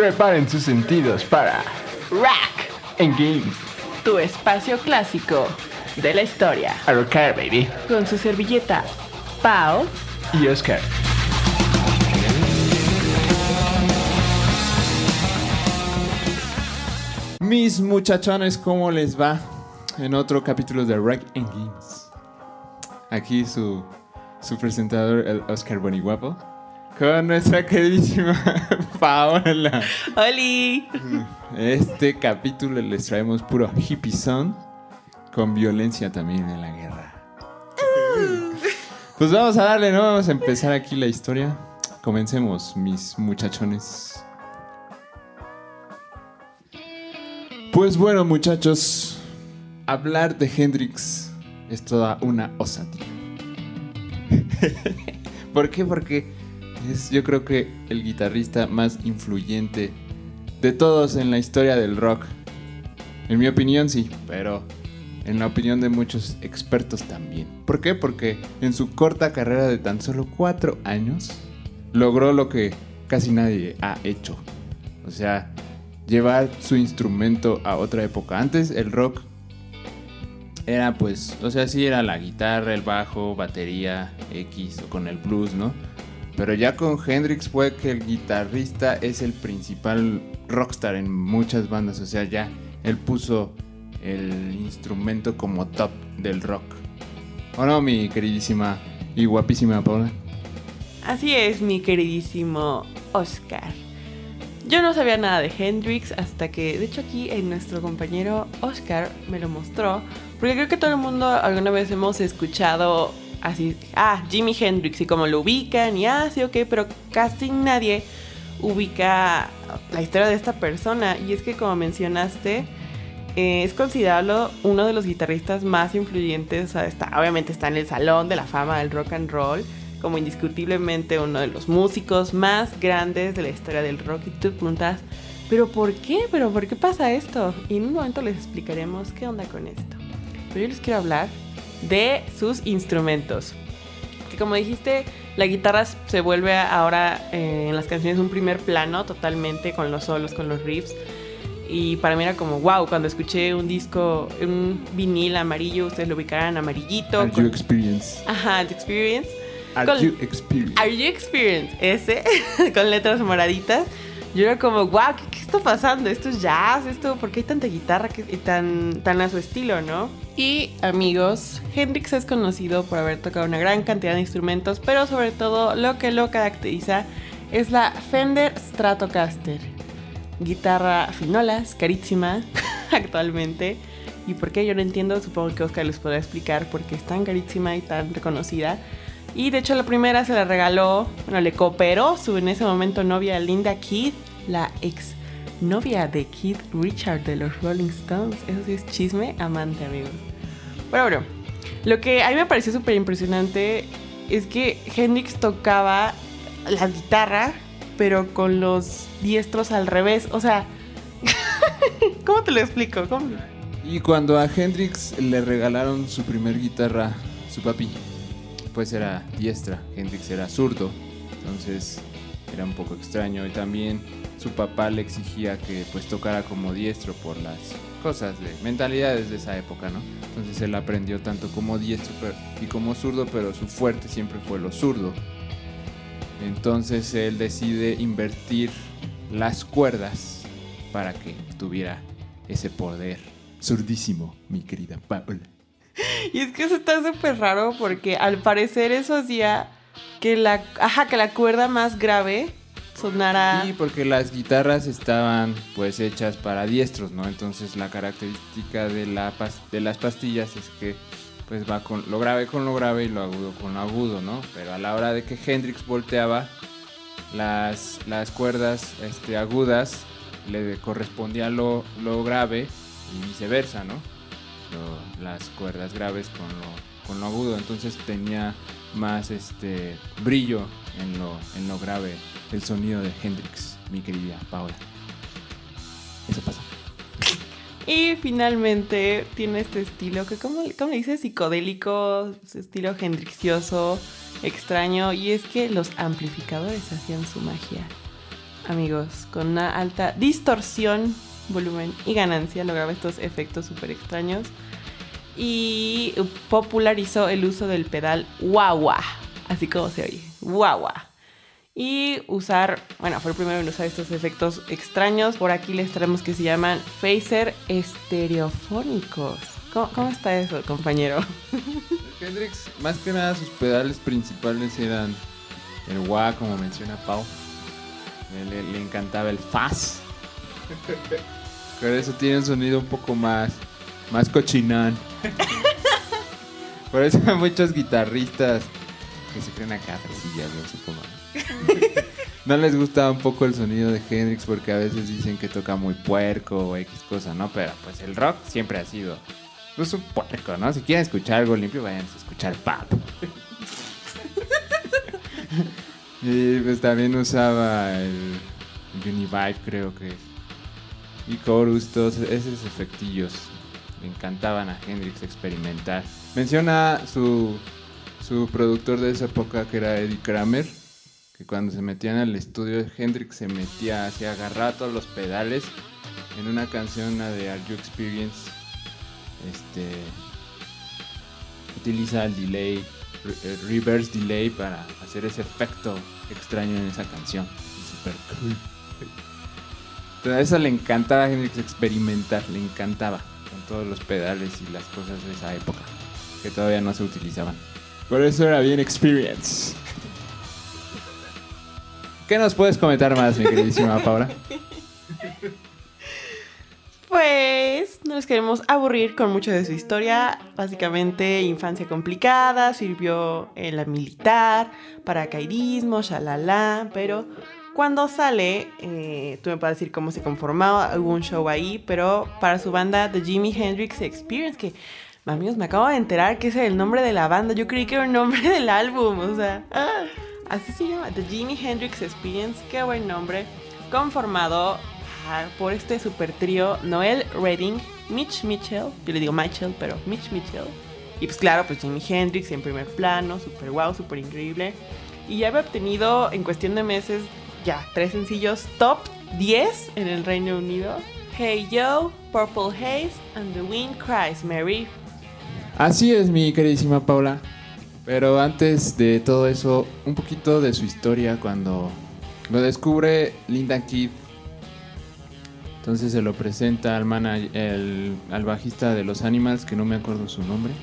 Preparen sus sentidos para Rack, En Games. tu espacio clásico de la historia. A rocar, baby. Con su servilleta Pau. Y Oscar. Mis muchachones, ¿cómo les va? En otro capítulo de Rack and Games. Aquí su, su presentador, el Oscar Boniguapo, con nuestra queridísima Paola. ¡Holi! Este capítulo les traemos puro hippie son, con violencia también en la guerra. Pues vamos a darle, ¿no? Vamos a empezar aquí la historia. Comencemos, mis muchachones. Pues bueno, muchachos, hablar de Hendrix es toda una osadía. ¿Por qué? Porque es yo creo que el guitarrista más influyente de todos en la historia del rock. En mi opinión sí, pero en la opinión de muchos expertos también. ¿Por qué? Porque en su corta carrera de tan solo cuatro años logró lo que casi nadie ha hecho. O sea, llevar su instrumento a otra época. Antes el rock era pues, o sea, sí era la guitarra, el bajo, batería, X o con el blues, ¿no? Pero ya con Hendrix fue que el guitarrista es el principal rockstar en muchas bandas, o sea, ya él puso el instrumento como top del rock. ¿O no, mi queridísima y guapísima Paula? Así es, mi queridísimo Oscar. Yo no sabía nada de Hendrix hasta que, de hecho, aquí en nuestro compañero Oscar me lo mostró. Porque creo que todo el mundo alguna vez hemos escuchado así, ah, Jimi Hendrix y como lo ubican y ah, sí, ok, pero casi nadie ubica la historia de esta persona. Y es que, como mencionaste, eh, es considerado uno de los guitarristas más influyentes. Obviamente está en el salón de la fama del rock and roll como indiscutiblemente uno de los músicos más grandes de la historia del rock. Y tú preguntas, ¿pero por qué? ¿Pero por qué pasa esto? Y en un momento les explicaremos qué onda con esto. Pero yo les quiero hablar de sus instrumentos. Que como dijiste, la guitarra se vuelve ahora eh, en las canciones un primer plano totalmente con los solos, con los riffs. Y para mí era como, wow, cuando escuché un disco, un vinil amarillo, ustedes lo ubicarán amarillito. Are con- you experience? Ajá, The Experience. Are Con- you experience? Are You Experience? Ese, con letras moraditas. Yo era como, wow, ¿qué, qué está pasando? ¿Esto es jazz? ¿Esto? ¿Por qué hay tanta guitarra que, y tan, tan a su estilo, no? Y amigos, Hendrix es conocido por haber tocado una gran cantidad de instrumentos, pero sobre todo lo que lo caracteriza es la Fender Stratocaster. Guitarra finolas, carísima actualmente. ¿Y por qué? Yo no entiendo, supongo que Oscar les podrá explicar por qué es tan carísima y tan reconocida. Y de hecho la primera se la regaló, bueno, le cooperó su en ese momento novia Linda Kidd, la ex novia de Keith Richard de los Rolling Stones. Eso sí es chisme, amante amigos. Bueno, bueno, lo que a mí me pareció súper impresionante es que Hendrix tocaba la guitarra, pero con los diestros al revés. O sea, ¿cómo te lo explico? ¿Cómo? Y cuando a Hendrix le regalaron su primer guitarra, su papi, pues era diestra, Hendrix era zurdo, entonces era un poco extraño y también su papá le exigía que pues tocara como diestro por las cosas de mentalidades de esa época, ¿no? Entonces él aprendió tanto como diestro pero- y como zurdo, pero su fuerte siempre fue lo zurdo. Entonces él decide invertir las cuerdas para que tuviera ese poder zurdísimo, mi querida Paula. Y es que eso está súper raro porque al parecer eso hacía que la, ajá, que la cuerda más grave sonara... Y porque las guitarras estaban pues hechas para diestros, ¿no? Entonces la característica de, la de las pastillas es que pues va con lo grave con lo grave y lo agudo con lo agudo, ¿no? Pero a la hora de que Hendrix volteaba, las, las cuerdas este, agudas le correspondía lo, lo grave y viceversa, ¿no? Las cuerdas graves con lo, con lo agudo, entonces tenía más este brillo en lo, en lo grave el sonido de Hendrix, mi querida Paola. Eso pasa. Y finalmente tiene este estilo que, ¿cómo, cómo le dices? Psicodélico, estilo hendrixioso, extraño. Y es que los amplificadores hacían su magia. amigos, con una alta distorsión, volumen y ganancia, lograba estos efectos súper extraños. Y popularizó el uso del pedal wah así como se oye, wah Y usar, bueno, fue el primero en usar estos efectos extraños. Por aquí les traemos que se llaman phaser estereofónicos. ¿Cómo, está eso, compañero? Hendrix, más que nada, sus pedales principales eran el wah, como menciona Pau. Le, encantaba el faz. Pero eso tiene un sonido un poco más, más cochinán. Por eso hay muchos guitarristas que se creen acá fresillas, no sé no les gusta un poco el sonido de Hendrix porque a veces dicen que toca muy puerco o X cosa, ¿no? Pero pues el rock siempre ha sido pues un puerco, ¿no? Si quieren escuchar algo limpio, vayan a escuchar pop. y pues también usaba el, Univibe, creo que. Y chorus, todos esos efectillos. Le encantaban a Hendrix experimentar. Menciona su, su productor de esa época que era Eddie Kramer. Que cuando se metían al estudio de Hendrix se metía hacia agarrar todos los pedales. En una canción, de Are You Experience, este utiliza el delay, el reverse delay para hacer ese efecto extraño en esa canción. Super cool. eso le encantaba a Hendrix experimentar, le encantaba con todos los pedales y las cosas de esa época que todavía no se utilizaban. Por eso era bien experience. ¿Qué nos puedes comentar más, mi queridísima Paula? Pues no nos queremos aburrir con mucho de su historia. Básicamente, infancia complicada, sirvió en la militar, paracaidismo, shalala, pero cuando sale, eh, tú me puedes decir cómo se conformaba, algún show ahí, pero para su banda The Jimi Hendrix Experience, que amigos, me acabo de enterar que ese es el nombre de la banda. Yo creí que era el nombre del álbum, o sea, ah, así se llama, The Jimi Hendrix Experience, qué buen nombre, conformado por este super trío Noel Redding, Mitch Mitchell, yo le digo Mitchell, pero Mitch Mitchell. Y pues claro, pues Jimi Hendrix en primer plano, super wow, super increíble. Y ya había obtenido en cuestión de meses ya tres sencillos top 10 en el Reino Unido. Hey Yo, Purple Haze and The Wind Cries Mary. Así es, mi queridísima Paula. Pero antes de todo eso, un poquito de su historia cuando lo descubre Linda Keith entonces se lo presenta al, al bajista de los Animals, que no me acuerdo su nombre.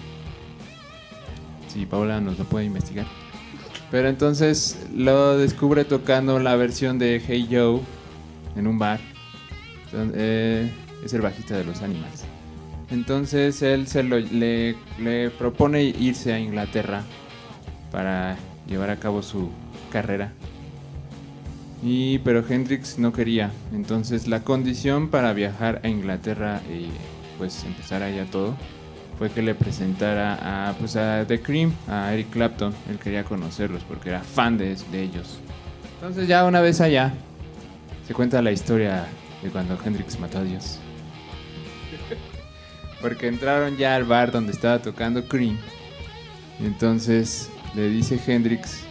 Si Paula nos lo puede investigar. Pero entonces lo descubre tocando la versión de Hey Joe en un bar. Eh, es el bajista de los Animals. Entonces él se le, le propone irse a Inglaterra para llevar a cabo su carrera y, pero Hendrix no quería. Entonces la condición para viajar a Inglaterra y pues empezar allá todo fue que le presentara a, pues a The Cream, a Eric Clapton. Él quería conocerlos porque era fan de ellos. Entonces ya una vez allá se cuenta la historia de cuando Hendrix mató a Dios. Porque entraron ya al bar donde estaba tocando Cream. Y entonces le dice Hendrix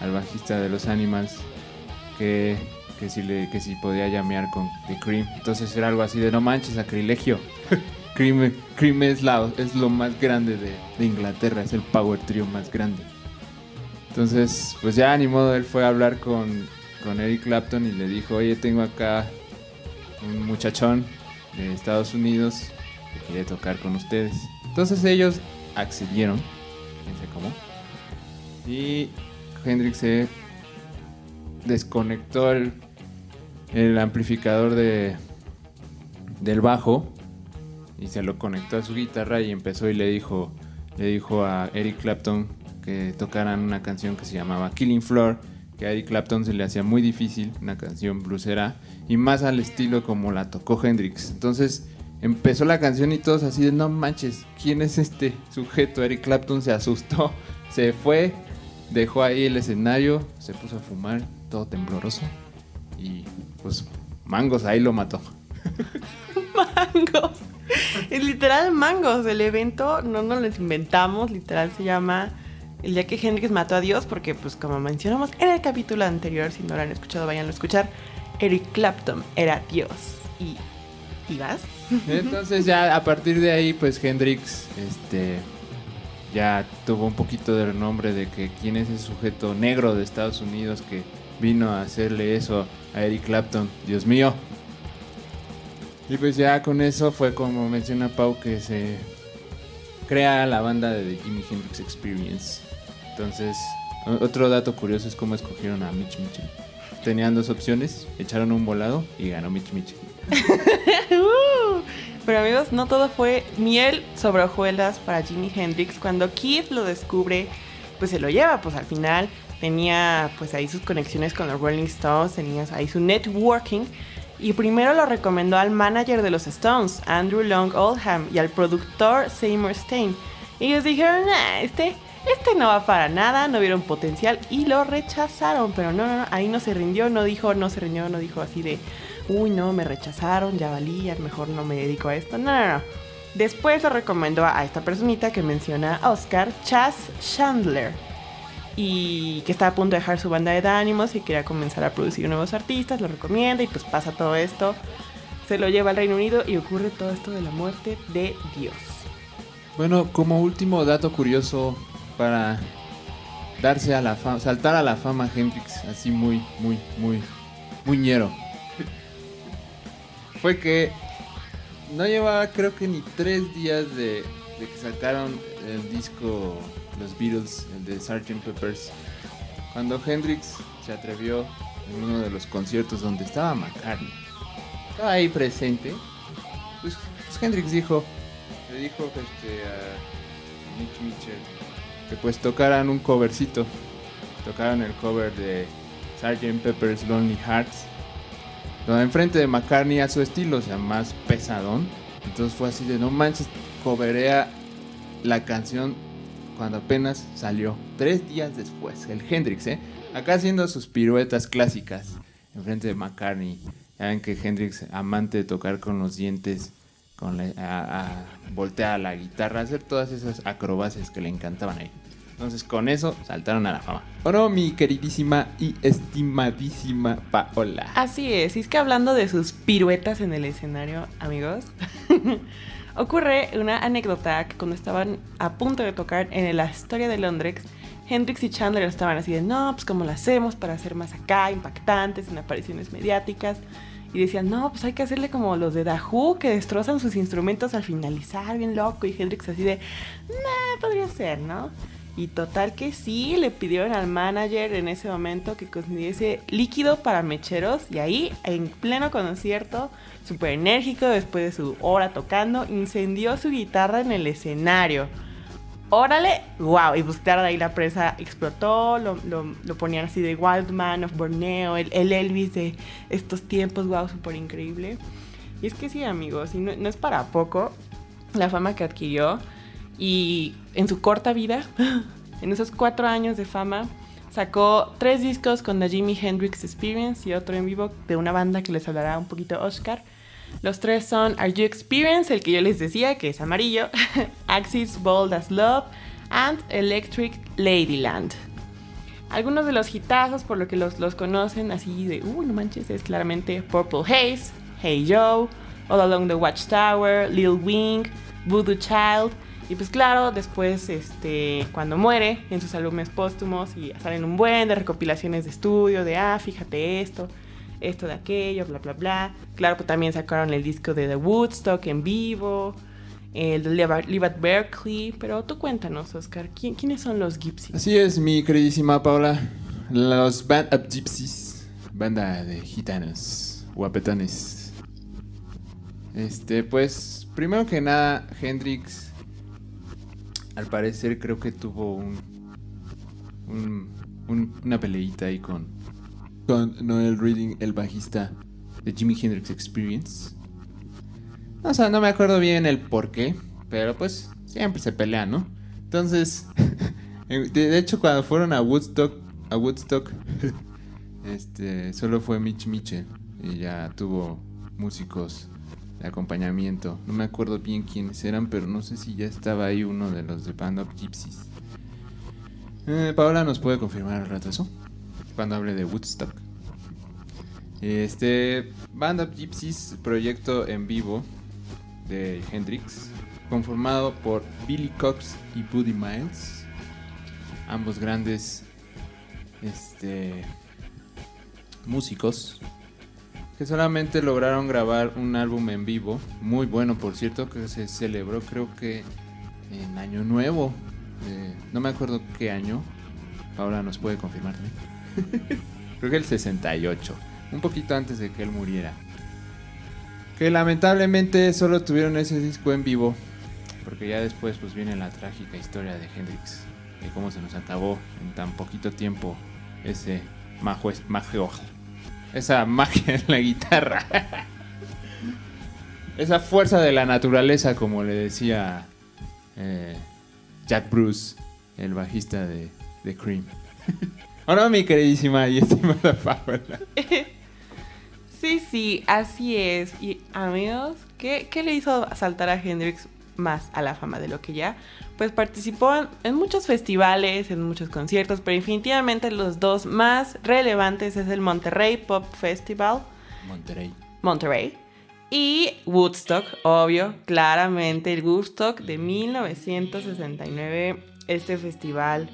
al bajista de los Animals que, que, si, le, que si podía llamear con The Cream. Entonces era algo así de no manches, sacrilegio. Cream, Cream es, la, es lo más grande de, de, Inglaterra, es el power trio más grande. Entonces, pues ya ni modo, él fue a hablar con, con Eric Clapton y le dijo, oye, tengo acá un muchachón de Estados Unidos que quiere tocar con ustedes. Entonces ellos accedieron, sé cómo. Y Hendrix se desconectó el, el amplificador de, del bajo y se lo conectó a su guitarra y empezó y le dijo, le dijo a Eric Clapton que tocaran una canción que se llamaba Killing Floor, que a Eric Clapton se le hacía muy difícil, una canción bluesera, y más al estilo como la tocó Hendrix. Entonces empezó la canción y todos así de no manches, ¿quién es este sujeto? Eric Clapton se asustó, se fue, dejó ahí el escenario, se puso a fumar todo tembloroso. Y pues Mangos ahí lo mató. mangos. Es literal Mangos. El evento no nos lo inventamos. Literal se llama El día que Hendrix mató a Dios. Porque pues como mencionamos en el capítulo anterior, si no lo han escuchado, vayan a escuchar. Eric Clapton era Dios. ¿Y, Entonces ya a partir de ahí, pues Hendrix, este, ya tuvo un poquito de renombre de que quién es ese sujeto negro de Estados Unidos que vino a hacerle eso a Eric Clapton. Dios mío. Y pues ya con eso fue como menciona Pau que se crea la banda de The Jimi Hendrix Experience. Entonces, otro dato curioso es cómo escogieron a Mitch Mitchell. Tenían dos opciones, echaron un volado y ganó Mitch Mitchell. Uh, Pero amigos, no todo fue miel sobre hojuelas para Jimi Hendrix. Cuando Keith lo descubre, pues se lo lleva, pues al final tenía pues ahí sus conexiones con los Rolling Stones, tenía ahí su networking. Y primero lo recomendó al manager de los Stones, Andrew Long Oldham, y al productor Seymour Stein. Ellos dijeron, nah, este, este no va para nada, no vieron potencial y lo rechazaron. Pero no, no, no, ahí no se rindió, no dijo, no se rindió, no dijo así de, uy, no, me rechazaron, ya valía, mejor no me dedico a esto. No, no, no. Después lo recomendó a esta personita que menciona Oscar, Chas Chandler. Y que está a punto de dejar su banda de ánimos y quería comenzar a producir nuevos artistas, lo recomienda y pues pasa todo esto. Se lo lleva al Reino Unido y ocurre todo esto de la muerte de Dios. Bueno, como último dato curioso para darse a la fama, saltar a la fama Hendrix, así muy, muy, muy, muñero. Fue que no llevaba creo que ni tres días de, que sacaron el disco Los Beatles, el de Sgt. Peppers, cuando Hendrix se atrevió en uno de los conciertos donde estaba McCartney. Estaba ahí presente. Pues, pues Hendrix dijo, le dijo este, a Mitch Mitchell que pues tocaran un covercito. Tocaron el cover de Sgt. Pepper's Lonely Hearts. Enfrente de McCartney a su estilo, o sea, más pesadón. Entonces fue así de no manches, coverea la canción cuando apenas salió. Tres días después, el Hendrix, ¿eh? Acá haciendo sus piruetas clásicas enfrente de McCartney. Ya ven que Hendrix, amante de tocar con los dientes, con la, a, a voltear la guitarra, hacer todas esas acrobacias que le encantaban ahí. Entonces con eso saltaron a la fama. Bueno, mi queridísima y estimadísima Paola. Así es, y es que hablando de sus piruetas en el escenario, amigos, ocurre una anécdota que cuando estaban a punto de tocar en la historia de Londres, Hendrix y Chandler estaban así de, no, pues cómo lo hacemos para hacer más acá, impactantes, en apariciones mediáticas. Y decían, no, pues hay que hacerle como los de Dahu, que destrozan sus instrumentos al finalizar, bien loco. Y Hendrix así de, nah, podría ser, ¿no? Y total que sí, le pidieron al manager en ese momento que consiguiese líquido para mecheros. Y ahí, en pleno concierto, súper enérgico, después de su hora tocando, incendió su guitarra en el escenario. Órale, wow, y pues claro, ahí la presa explotó, lo, lo- lo ponían así de Wild Man of Borneo, el, el Elvis de estos tiempos, wow, súper increíble. Y es que sí, amigos, y no, no es para poco la fama que adquirió. Y en su corta vida, en esos cuatro años de fama, sacó tres discos con The Jimi Hendrix Experience y otro en vivo de una banda que les hablará un poquito Oscar. Los tres son Are You Experience, el que yo les decía, que es amarillo, Axis Bold as Love, and Electric Ladyland. Algunos de los hitazos, por lo que los, los conocen así de, uy, no manches, es claramente Purple Haze, Hey Joe, All Along the Watchtower, Lil Wing, Voodoo Child. Y pues claro, después, este, cuando muere, en sus álbumes póstumos y salen un buen de recopilaciones de estudio, de, ah, fíjate esto, esto de aquello, bla, bla, bla. Claro que también sacaron el disco de The Woodstock en vivo, el de Live at- Berkeley. Pero tú cuéntanos, Oscar, ¿quién- ¿quiénes son los Gypsies? Así es, mi queridísima Paola. Los Band of Gypsies, banda de gitanos, guapetones. Este, pues, primero que nada, Hendrix, al parecer creo que tuvo un, un- un- una peleita ahí con, Noel Reading, el bajista de Jimi Hendrix Experience. O sea, no me acuerdo bien el por qué, pero pues siempre se pelean, ¿no? Entonces, de, de hecho cuando fueron a Woodstock, a Woodstock, este, solo fue Mitch Mitchell y ya tuvo músicos acompañamiento. No me acuerdo bien quiénes eran, pero no sé si ya estaba ahí uno de los de Band of Gypsies. Eh, Paola nos puede confirmar al rato eso, cuando hable de Woodstock. Este, Band of Gypsies, proyecto en vivo de Hendrix, conformado por Billy Cox y Buddy Miles, ambos grandes este, músicos que solamente lograron grabar un álbum en vivo, muy bueno por cierto, que se celebró creo que en Año Nuevo, eh, no me acuerdo qué año, Paula nos puede confirmar también. creo que el 68, un poquito antes de que él muriera. Que lamentablemente solo tuvieron ese disco en vivo, porque ya después pues viene la trágica historia de Hendrix, de cómo se nos acabó en tan poquito tiempo ese majo, majo, esa magia en la guitarra. esa fuerza de la naturaleza, como le decía eh, Jack Bruce, el bajista de, de Cream. Ahora mi queridísima y estimada Paola. Sí, sí, así es. Y amigos, ¿qué, qué le hizo saltar a Hendrix más a la fama de lo que ya? Pues participó en, en muchos festivales, en muchos conciertos, pero definitivamente los dos más relevantes es el Monterrey Pop Festival, Monterrey. Monterrey, y Woodstock, obvio, claramente el Woodstock de 1969, este festival.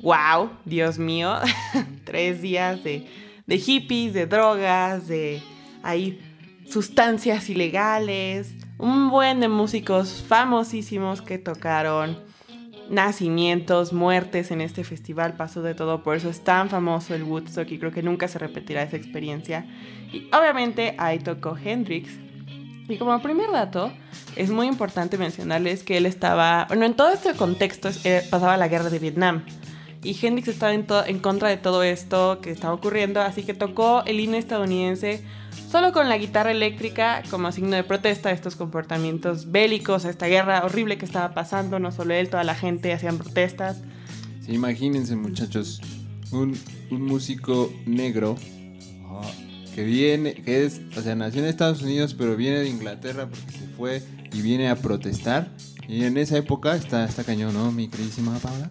¡Wow! Dios mío, tres días de, de hippies, de drogas, de ahí sustancias ilegales, un buen de músicos famosísimos que tocaron nacimientos, muertes en este festival, pasó de todo, por eso es tan famoso el Woodstock y creo que nunca se repetirá esa experiencia. Y obviamente ahí tocó Hendrix. Y como primer dato, es muy importante mencionarles que él estaba, bueno, en todo este contexto eh, pasaba la guerra de Vietnam. Y Hendrix estaba en, en contra de todo esto que estaba ocurriendo, así que tocó el himno estadounidense solo con la guitarra eléctrica como signo de protesta a estos comportamientos bélicos, a esta guerra horrible que estaba pasando, no solo él, toda la gente hacían protestas. Sí, imagínense muchachos, un, un músico negro ah, que viene, que es, o sea, nació en Estados Unidos, pero viene de Inglaterra porque se fue y viene a protestar. Y en esa época está, está cañón, ¿no, mi queridísima Paula?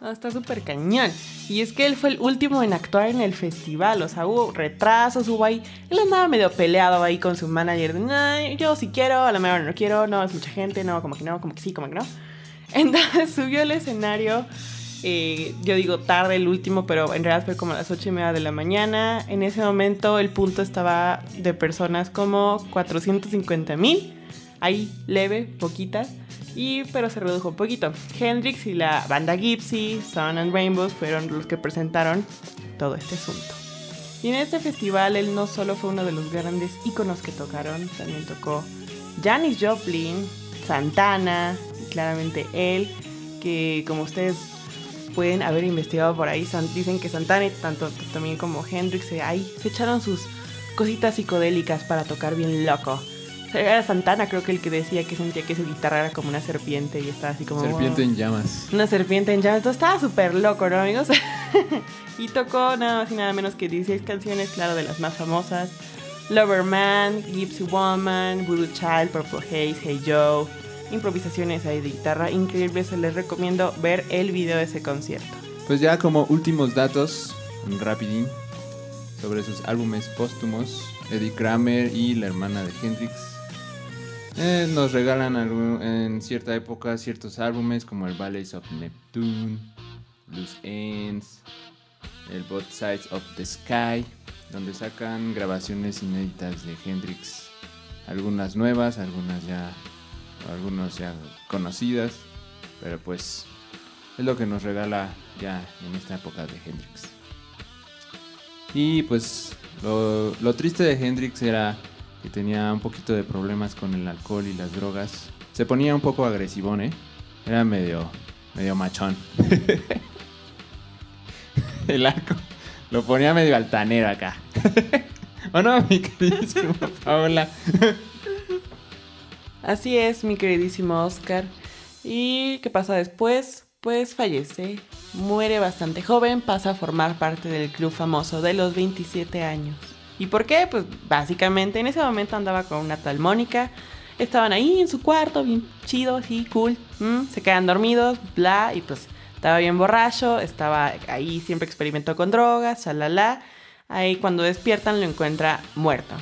No, está súper cañón. Y es que él fue el último en actuar en el festival. O sea, hubo retrasos, hubo ahí. Él andaba medio peleado ahí con su manager. De, "Nah, yo sí quiero, a la mejor no quiero, no, es mucha gente, no, como que no, como que sí, como que no. Entonces subió al escenario. eh, yo digo tarde el último, pero en realidad fue como a las 8 y media de la mañana. En ese momento el punto estaba de personas como 450 mil. Ahí leve, poquitas. Y, pero se redujo un poquito. Hendrix y la banda Gypsy, Sun and Rainbows fueron los que presentaron todo este asunto. Y en este festival él no solo fue uno de los grandes íconos que tocaron, también tocó Janis Joplin, Santana, y claramente él, que como ustedes pueden haber investigado por ahí, dicen que Santana y tanto también como Hendrix se, ahí se echaron sus cositas psicodélicas para tocar bien loco. O sea, Era Santana creo que el que decía que sentía que su guitarra era como una serpiente y estaba así como... Serpiente "Wow". en llamas. Una serpiente en llamas. Entonces estaba súper loco, ¿no, amigos? y tocó nada más y nada menos que 16 canciones, claro, de las más famosas. Lover Man, Gypsy Woman, Voodoo Child, Purple Haze, Hey Joe. Improvisaciones ahí de guitarra increíbles. Se les recomiendo ver el video de ese concierto. Pues ya como últimos datos, un rapidín, sobre sus álbumes póstumos, Eddie Kramer y la hermana de Hendrix. Eh, nos regalan en cierta época ciertos álbumes como el Ballets of Neptune, Loose Ends, el Both Sides of the Sky, donde sacan grabaciones inéditas de Hendrix. Algunas nuevas, algunas ya, algunas ya conocidas, pero pues es lo que nos regala ya en esta época de Hendrix. Y pues lo triste de Hendrix era que tenía un poquito de problemas con el alcohol y las drogas. Se ponía un poco agresivón, ¿eh? Era medio, medio machón. el arco lo ponía medio altanero acá. ¿O no, mi queridísima Paola? Así es, mi queridísimo Oscar. ¿Y qué pasa después? Pues fallece, muere bastante joven, pasa a formar parte del club famoso de los 27 años. ¿Y por qué? Pues básicamente en ese momento andaba con una tal Mónica. Estaban ahí en su cuarto, bien chido, así, cool. mm, se quedan dormidos, bla, y pues estaba bien borracho, estaba ahí, siempre experimentó con drogas, shalala. Ahí cuando despiertan lo encuentra muerto.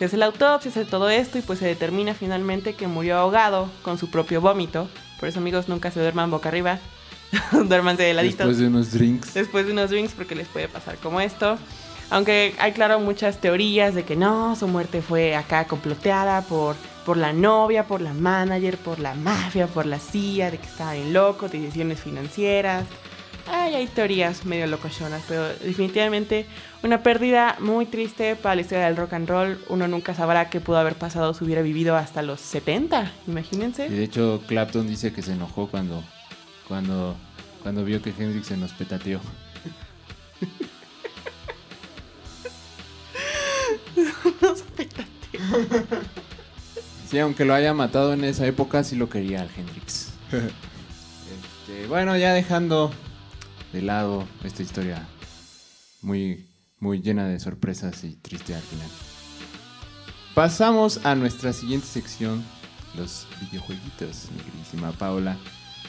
Se hace la autopsia, se hace todo esto y pues se determina finalmente que murió ahogado con su propio vómito. Por eso amigos nunca se duerman boca arriba. Duérmanse de ladito. Después de unos drinks. Después de unos drinks porque les puede pasar como esto. Aunque hay claro muchas teorías de que no, su muerte fue acá comploteada por, por la novia, por la manager, por la mafia, por la CIA, de que estaba bien loco, decisiones financieras. Ay, hay teorías medio locochonas, pero definitivamente una pérdida muy triste para la historia del rock and roll. Uno nunca sabrá qué pudo haber pasado si hubiera vivido hasta los 70, imagínense. Y de hecho, Clapton dice que se enojó cuando, cuando, cuando vio que Hendrix se nos petateó. Sí, aunque lo haya matado en esa época, sí lo quería al Hendrix. Este, bueno, ya dejando de lado esta historia muy, muy llena de sorpresas y triste al final. Pasamos a nuestra siguiente sección, los videojueguitos, mi queridísima Paula.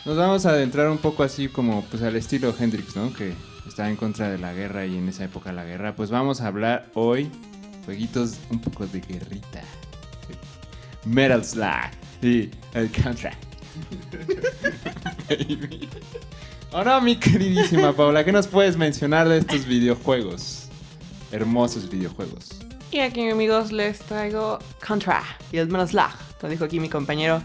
Nos vamos a adentrar un poco así como pues al estilo Hendrix, ¿no? Que estaba en contra de la guerra y en esa época la guerra. Pues vamos a hablar hoy jueguitos un poco de guerrita. Metal Slug y el Contra. Baby. Ahora, mi queridísima Paula, ¿qué nos puedes mencionar de estos videojuegos? Hermosos videojuegos. Y aquí amigos les traigo Contra y el Metal Slug, como dijo aquí mi compañero.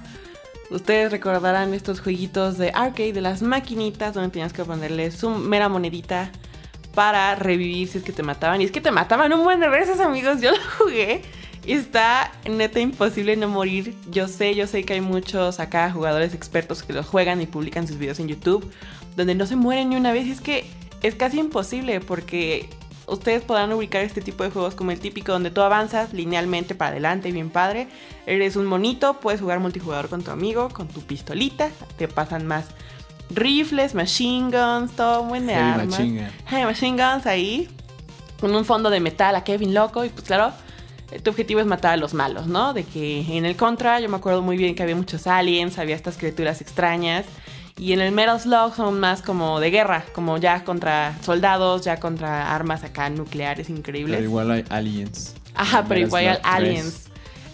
Ustedes recordarán estos jueguitos de arcade de las maquinitas donde tenías que ponerle su mera monedita para revivir si es que te mataban. Y es que te mataban un buen de veces amigos, yo lo jugué. Y está neta imposible no morir. Yo sé, yo sé que hay muchos acá jugadores expertos que los juegan y publican sus videos en YouTube donde no se mueren ni una vez. Y es que es casi imposible porque ustedes podrán ubicar este tipo de juegos como el típico donde tú avanzas linealmente para adelante, bien padre. Eres un monito, puedes jugar multijugador con tu amigo, con tu pistolita. Te pasan más rifles, machine guns, todo buen de Heavy armas. machine gun. Heavy machine guns ahí. Con un fondo de metal a Kevin loco. Y pues claro, tu objetivo es matar a los malos, ¿no? De que en el Contra yo me acuerdo muy bien que había muchos aliens, había estas criaturas extrañas. Y en el Metal Slug son más como de guerra, como ya contra soldados, ya contra armas acá nucleares increíbles. Pero igual hay aliens. Ajá, pero igual 3. Aliens.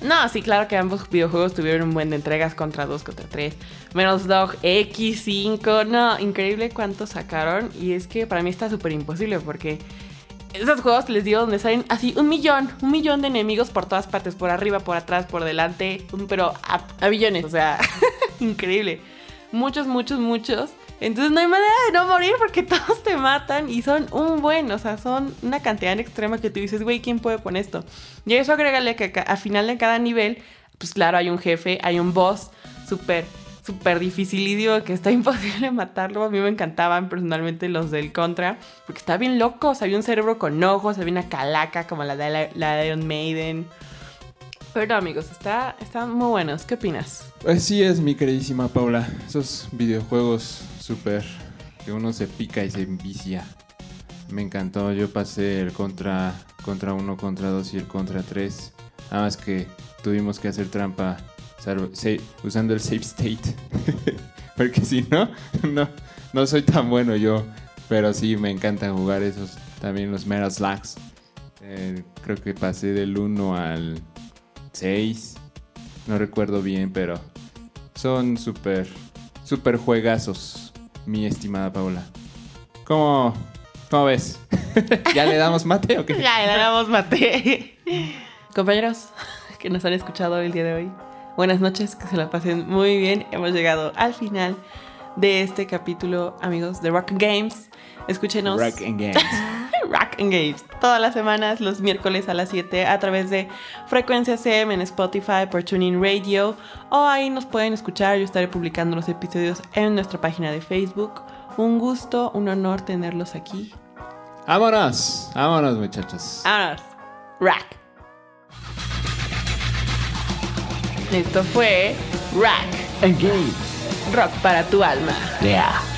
No, sí, claro que ambos videojuegos tuvieron un buen de entregas contra 2, contra 3. Metal Slug X5, no, increíble cuánto sacaron. Y es que para mí está súper imposible porque esos juegos les digo donde salen así un millón, un millón de enemigos por todas partes, por arriba, por atrás, por delante, pero a, a billones, o sea, increíble. Muchos, muchos, muchos. Entonces no hay manera de no morir porque todos te matan y son un buen, o sea, son una cantidad extrema que tú dices, güey, ¿quién puede con esto? Y eso agrégale que a final de cada nivel, pues claro, hay un jefe, hay un boss súper, súper dificilísimo que está imposible matarlo. A mí me encantaban personalmente los del Contra, porque está bien loco, o sea, había un cerebro con ojos, había una calaca como la de la, la de Iron Maiden. Pero no, amigos, está, están muy buenos. ¿Qué opinas? Así es, mi queridísima Paula. Esos videojuegos súper que uno se pica y se envicia. Me encantó. Yo pasé el contra contra 1, contra 2 y el contra 3. Nada más que tuvimos que hacer trampa salvo- sa- usando el save state. Porque si no, no, no soy tan bueno yo. Pero sí, me encanta jugar esos. También los Metal Slugs. Eh, creo que pasé del 1 al 6. No recuerdo bien, pero son súper, súper juegazos, mi estimada Paula. ¿Cómo, cómo ves? ¿Ya le damos mate o qué? Ya, le damos mate. Compañeros que nos han escuchado el día de hoy, buenas noches, que se la pasen muy bien. Hemos llegado al final de este capítulo, amigos, de Rock and Games. Escúchenos. Rock and Games. Rock and Games. Todas las semanas, los miércoles a las 7, a través de Frecuencia CM en Spotify, por Tuning Radio. O ahí nos pueden escuchar. Yo estaré publicando los episodios en nuestra página de Facebook. Un gusto, un honor tenerlos aquí. Vámonos, vámonos muchachos. Vámonos. Rack. Esto fue Rack. Engage. Rock para tu alma. Yeah.